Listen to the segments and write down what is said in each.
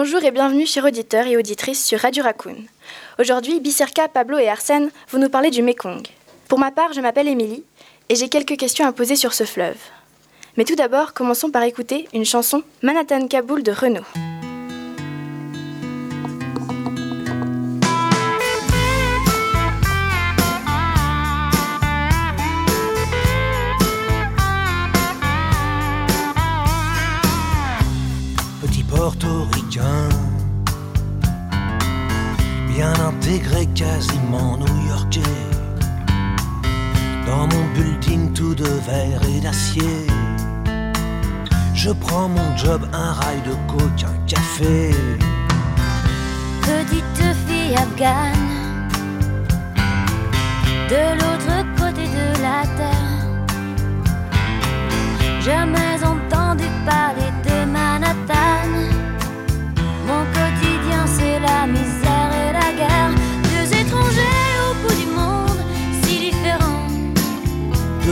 Bonjour et bienvenue chers auditeurs et auditrices sur Radio Raccoon. Aujourd'hui, Bisserka, Pablo et Arsène vont nous parler du Mekong. Pour ma part, je m'appelle Émilie et j'ai quelques questions à poser sur ce fleuve. Mais tout d'abord, commençons par écouter une chanson Manhattan Kaboul de Renault. Bien intégré, quasiment new-yorkais. Dans mon building tout de verre et d'acier. Je prends mon job, un rail de coke, un café. Petite fille afghane, de l'autre côté de la terre. Jamais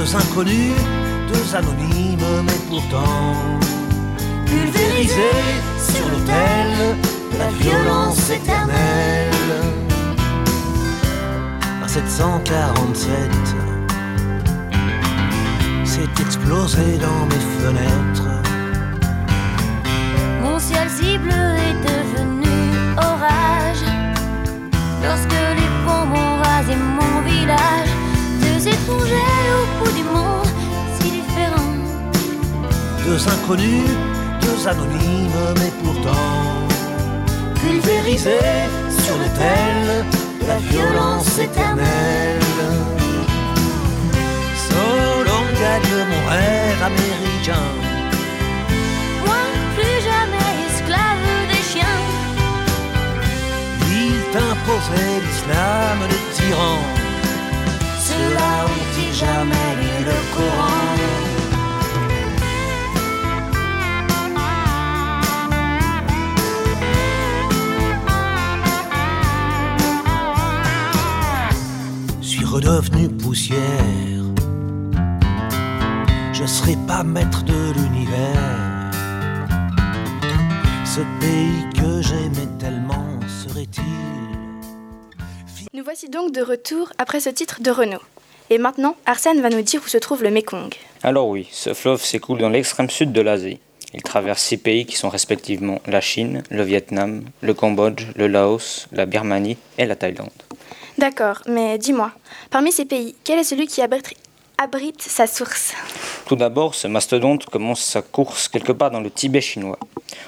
Deux inconnus, deux anonymes, mais pourtant pulvérisés sur l'autel de la violence éternelle. À 747, c'est explosé dans mes fenêtres. Mon ciel si bleu est devenu orage Lorsque les bombes ont rasé mon village Deux étrangers Deux inconnus, deux anonymes, mais pourtant pulvérisés sur l'autel de la violence éternelle. Solon gagne mon rêve américain. Moi plus jamais esclave des chiens Il t'imposait l'islam de tyran. Ceux-là ont-ils jamais lu le Coran? Redevenu poussière. Je serai pas maître de l'univers. Ce pays que j'aimais tellement serait-il Nous voici donc de retour après ce titre de Renault. Et maintenant, Arsène va nous dire où se trouve le Mekong. Alors oui, ce fleuve s'écoule dans l'extrême sud de l'Asie. Il traverse six pays qui sont respectivement la Chine, le Vietnam, le Cambodge, le Laos, la Birmanie et la Thaïlande. D'accord, mais dis-moi, parmi ces pays, quel est celui qui abrite, sa source? Tout d'abord, ce mastodonte commence sa course quelque part dans le Tibet chinois.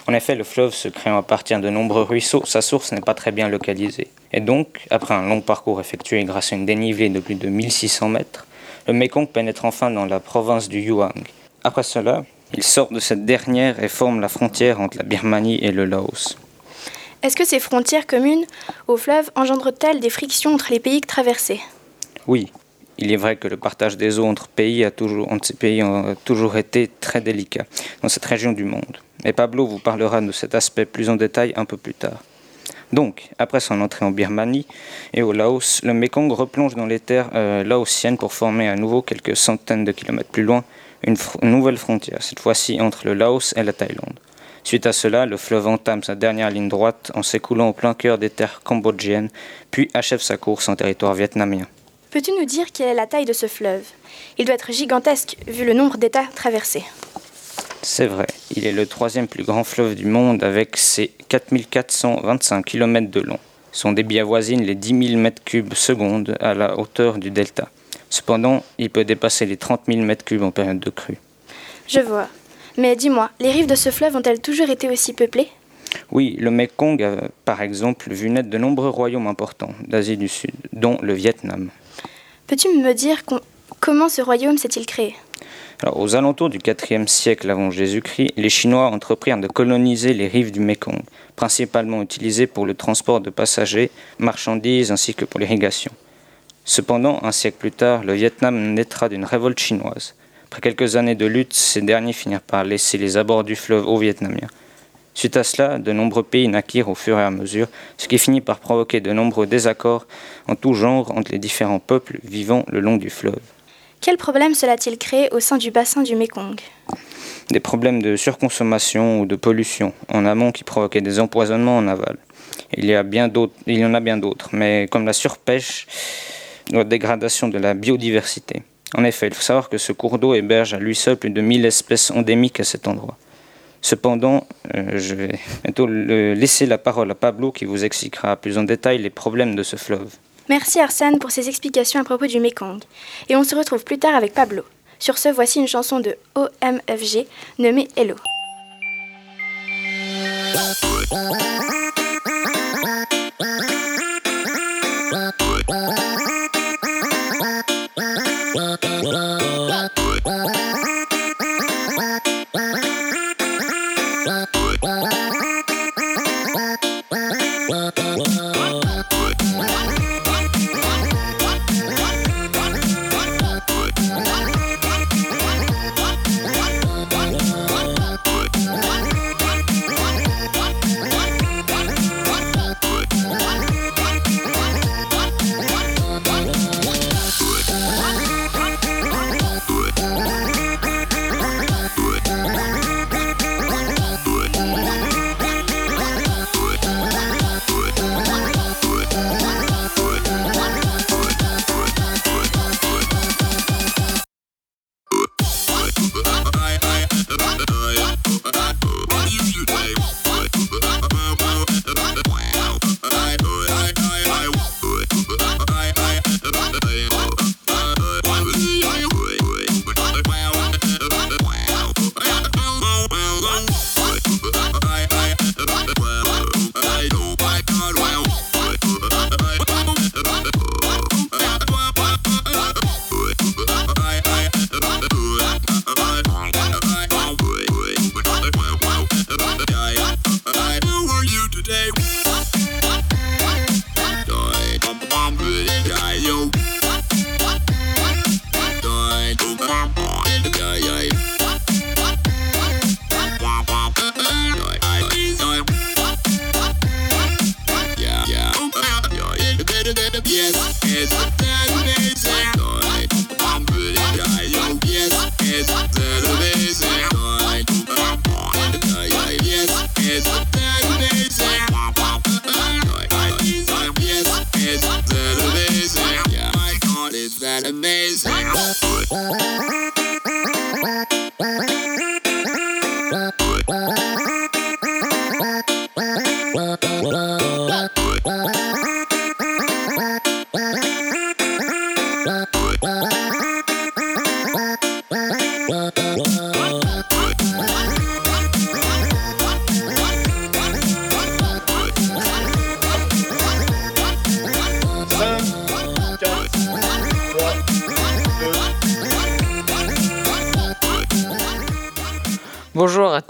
En effet, le fleuve se créant à partir de nombreux ruisseaux, sa source n'est pas très bien localisée. Et donc, après un long parcours effectué grâce à une dénivelée de plus de 1600 mètres, le Mekong pénètre enfin dans la province du Yuan. Après cela, il sort de cette dernière et forme la frontière entre la Birmanie et le Laos. Est-ce que ces frontières communes au fleuve engendrent-elles des frictions entre les pays traversés? Oui, il est vrai que le partage des eaux entre, pays a toujours, ces pays a toujours été très délicat dans cette région du monde. Et Pablo vous parlera de cet aspect plus en détail un peu plus tard. Donc, après son entrée en Birmanie et au Laos, le Mekong replonge dans les terres euh, laotiennes pour former à nouveau quelques centaines de kilomètres plus loin une nouvelle frontière, cette fois-ci entre le Laos et la Thaïlande. Suite à cela, le fleuve entame sa dernière ligne droite en s'écoulant au plein cœur des terres cambodgiennes, puis achève sa course en territoire vietnamien. Peux-tu nous dire quelle est la taille de ce fleuve? Il doit être gigantesque vu le nombre d'États traversés. C'est vrai, il est le troisième plus grand fleuve du monde avec ses 4425 km de long. Son débit avoisine les 10 000 m3 secondes à la hauteur du delta. Cependant, il peut dépasser les 30 000 m3 en période de crue. Je vois. Mais dis-moi, les rives de ce fleuve ont-elles toujours été aussi peuplées? Oui, le Mekong a par exemple vu naître de nombreux royaumes importants d'Asie du Sud, dont le Vietnam. Peux-tu me dire com- comment ce royaume s'est-il créé? Alors, aux alentours du IVe siècle avant Jésus-Christ, les Chinois entreprirent de coloniser les rives du Mekong, principalement utilisées pour le transport de passagers, marchandises ainsi que pour l'irrigation. Cependant, un siècle plus tard, le Vietnam naîtra d'une révolte chinoise. Après quelques années de lutte, ces derniers finirent par laisser les abords du fleuve aux Vietnamiens. Suite à cela, de nombreux pays naquirent au fur et à mesure, ce qui finit par provoquer de nombreux désaccords en tout genre entre les différents peuples vivant le long du fleuve. Quels problèmes cela a-t-il créé au sein du bassin du Mékong Des problèmes de surconsommation ou de pollution en amont qui provoquaient des empoisonnements en aval. Il y, a bien il y en a bien d'autres, mais comme la surpêche, la dégradation de la biodiversité. En effet, il faut savoir que ce cours d'eau héberge à lui seul plus de 1000 espèces endémiques à cet endroit. Cependant, euh, je vais bientôt laisser la parole à Pablo qui vous expliquera plus en détail les problèmes de ce fleuve. Merci Arsène pour ces explications à propos du Mekong. Et on se retrouve plus tard avec Pablo. Sur ce, voici une chanson de OMFG nommée Hello.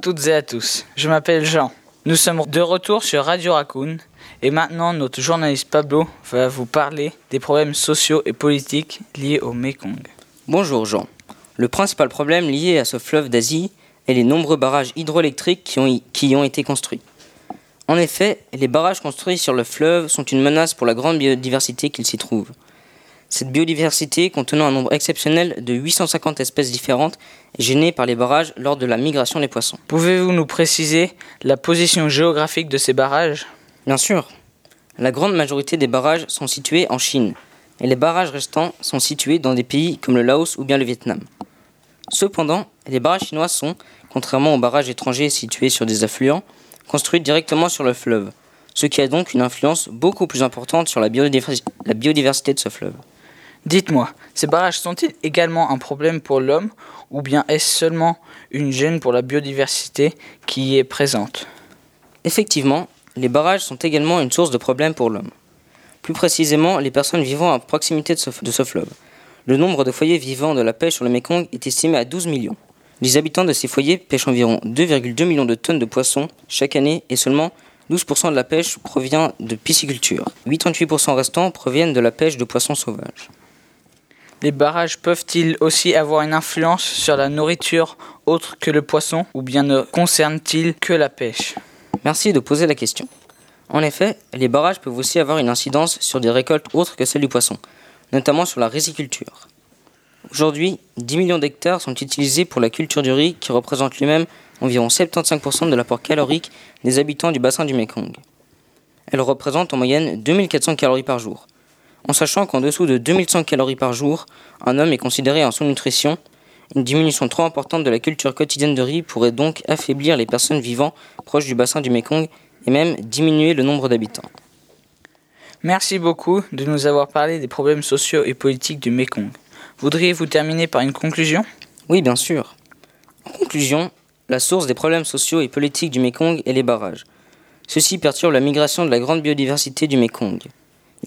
Toutes et à tous, je m'appelle Jean. Nous sommes de retour sur Radio Raccoon et maintenant notre journaliste Pablo va vous parler des problèmes sociaux et politiques liés au Mekong. Bonjour Jean. Le principal problème lié à ce fleuve d'Asie est les nombreux barrages hydroélectriques qui, y ont été construits. En effet, les barrages construits sur le fleuve sont une menace pour la grande biodiversité qu'il s'y trouve. Cette biodiversité, contenant un nombre exceptionnel de 850 espèces différentes, est gênée par les barrages lors de la migration des poissons. Pouvez-vous nous préciser la position géographique de ces barrages? Bien sûr. La grande majorité des barrages sont situés en Chine, et les barrages restants sont situés dans des pays comme le Laos ou bien le Vietnam. Cependant, les barrages chinois sont, contrairement aux barrages étrangers situés sur des affluents, construits directement sur le fleuve, ce qui a donc une influence beaucoup plus importante sur la, biodiversité de ce fleuve. Dites-moi, ces barrages sont-ils également un problème pour l'homme ou bien est-ce seulement une gêne pour la biodiversité qui y est présente? Effectivement, les barrages sont également une source de problèmes pour l'homme. Plus précisément, les personnes vivant à proximité de ce, fleuve. Le nombre de foyers vivant de la pêche sur le Mekong est estimé à 12 millions. Les habitants de ces foyers pêchent environ 2,2 millions de tonnes de poissons chaque année et seulement 12% de la pêche provient de pisciculture. 88% restants proviennent de la pêche de poissons sauvages. Les barrages peuvent-ils aussi avoir une influence sur la nourriture autre que le poisson ou bien ne concernent-ils que la pêche? Merci de poser la question. En effet, les barrages peuvent aussi avoir une incidence sur des récoltes autres que celles du poisson, notamment sur la riziculture. Aujourd'hui, 10 millions d'hectares sont utilisés pour la culture du riz qui représente lui-même environ 75% de l'apport calorique des habitants du bassin du Mekong. Elle représente en moyenne 2400 calories par jour. En sachant qu'en dessous de 2100 calories par jour, un homme est considéré en sous-nutrition, une diminution trop importante de la culture quotidienne de riz pourrait donc affaiblir les personnes vivant proches du bassin du Mekong et même diminuer le nombre d'habitants. Merci beaucoup de nous avoir parlé des problèmes sociaux et politiques du Mekong. Voudriez-vous terminer par une conclusion? Oui, bien sûr. En conclusion, la source des problèmes sociaux et politiques du Mekong est les barrages. Ceux-ci perturbent la migration de la grande biodiversité du Mekong.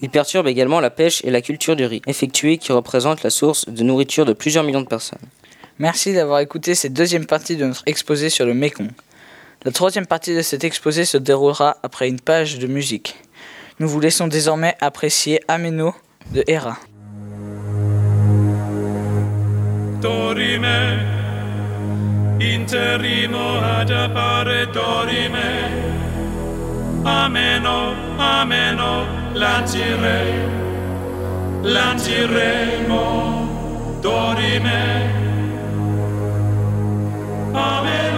Ils perturbent également la pêche et la culture du riz, effectuée qui représente la source de nourriture de plusieurs millions de personnes. Merci d'avoir écouté cette deuxième partie de notre exposé sur le Mekong. La troisième partie de cet exposé se déroulera après une page de musique. Nous vous laissons désormais apprécier Ameno de Hera. dorime interimo ad appare dorime ameno ameno lancire lanciremo dorime ameno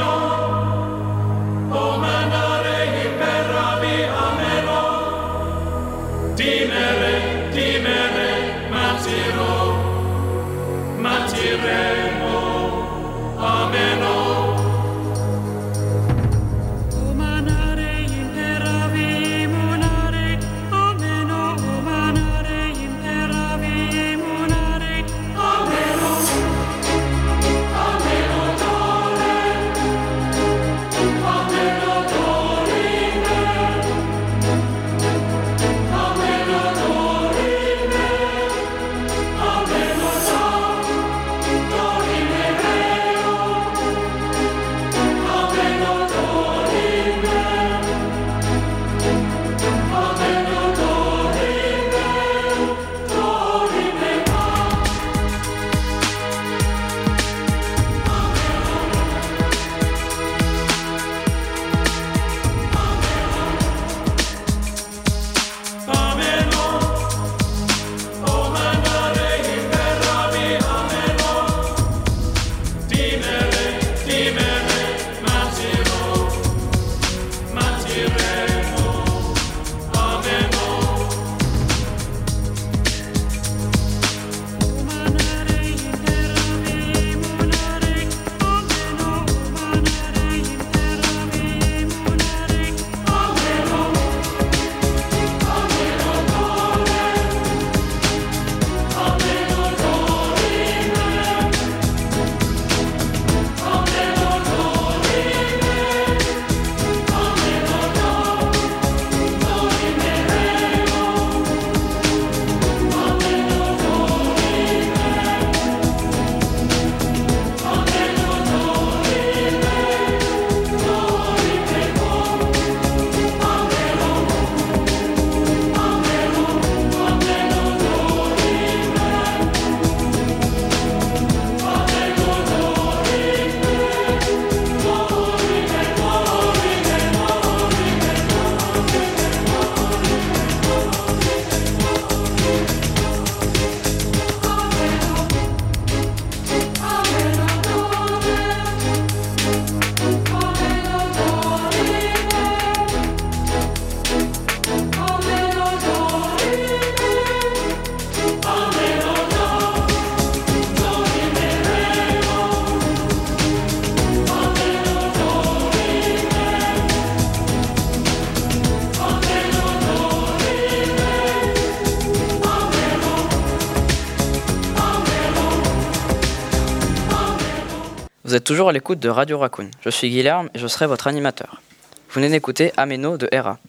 Vous êtes toujours à l'écoute de Radio Raccoon. Je suis Guilherme et je serai votre animateur. Vous venez d'écouter Ameno de Hera.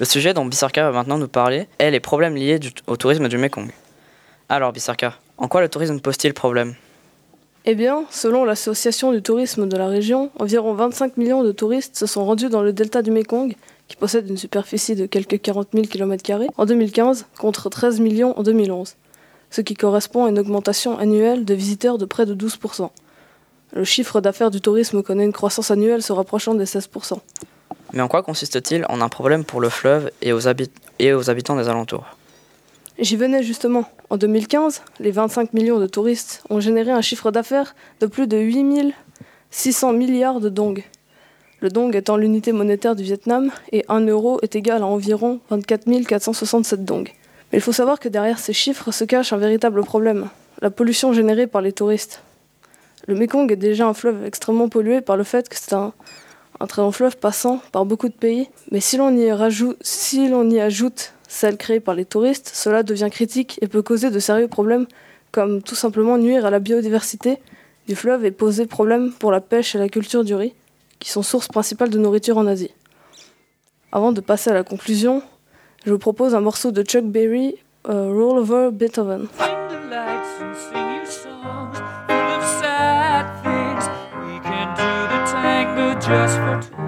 Le sujet dont Bissarka va maintenant nous parler est les problèmes liés au tourisme du Mekong. Alors Bissarka, en quoi le tourisme pose-t-il problème? Eh bien, selon l'Association du tourisme de la région, environ 25 millions de touristes se sont rendus dans le delta du Mekong, qui possède une superficie de quelques 40 000 km en 2015, contre 13 millions en 2011, ce qui correspond à une augmentation annuelle de visiteurs de près de 12%. Le chiffre d'affaires du tourisme connaît une croissance annuelle se rapprochant des 16%. Mais en quoi consiste-t-il en un problème pour le fleuve et aux, habit- et aux habitants des alentours? J'y venais justement. En 2015, les 25 millions de touristes ont généré un chiffre d'affaires de plus de 8600 milliards de dong. Le dong étant l'unité monétaire du Vietnam et 1 euro est égal à environ 24 467 dong. Mais il faut savoir que derrière ces chiffres se cache un véritable problème, la pollution générée par les touristes. Le Mekong est déjà un fleuve extrêmement pollué par le fait que c'est un, un très long fleuve passant par beaucoup de pays, mais si l'on y, si y ajoute celle créée par les touristes, cela devient critique et peut causer de sérieux problèmes, comme tout simplement nuire à la biodiversité du fleuve et poser problème pour la pêche et la culture du riz, qui sont sources principales de nourriture en Asie. Avant de passer à la conclusion, je vous propose un morceau de Chuck Berry, euh, Roll Over Beethoven. Just for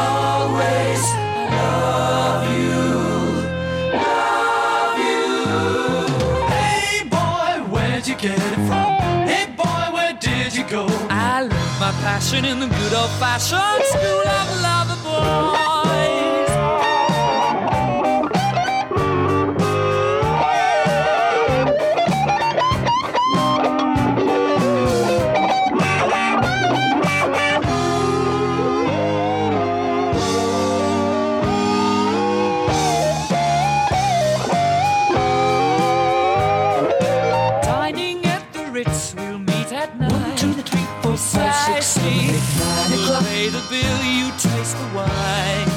always. Love you, love you. Hey boy, where'd you get it from? Hey boy, where did you go? I my passion in the good old fashioned school of lover boys. We'll meet at nine. One, two, three, four, five, six, seven, eight, nine o'clock. Pay the bill, you taste the wine.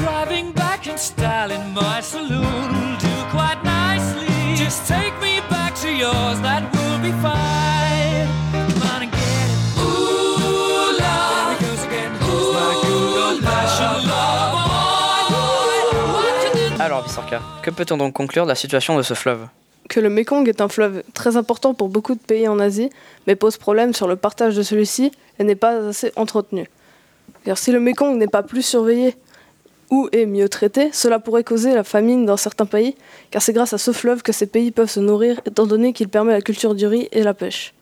Driving back in style in my saloon will do quite nicely. Just take me back to yours, that will be fine. Come on and get it. Ooh, love. There he goes again. Ooh, my good old-fashioned love boy. What you do Alors, Vissorka, que peut-on donc conclure de la situation de ce fleuve? Que le Mekong est un fleuve très important pour beaucoup de pays en Asie, mais pose problème sur le partage de celui-ci et n'est pas assez entretenu. Car si le Mekong n'est pas plus surveillé ou est mieux traité, cela pourrait causer la famine dans certains pays, car c'est grâce à ce fleuve que ces pays peuvent se nourrir, étant donné qu'il permet la culture du riz et la pêche.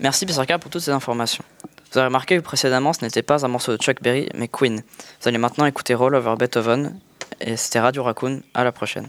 Merci Vissorka pour toutes ces informations. Vous avez remarqué que précédemment ce n'était pas un morceau de Chuck Berry, mais Queen. Vous allez maintenant écouter Roll Over Beethoven, et c'était Radio Raccoon, à la prochaine.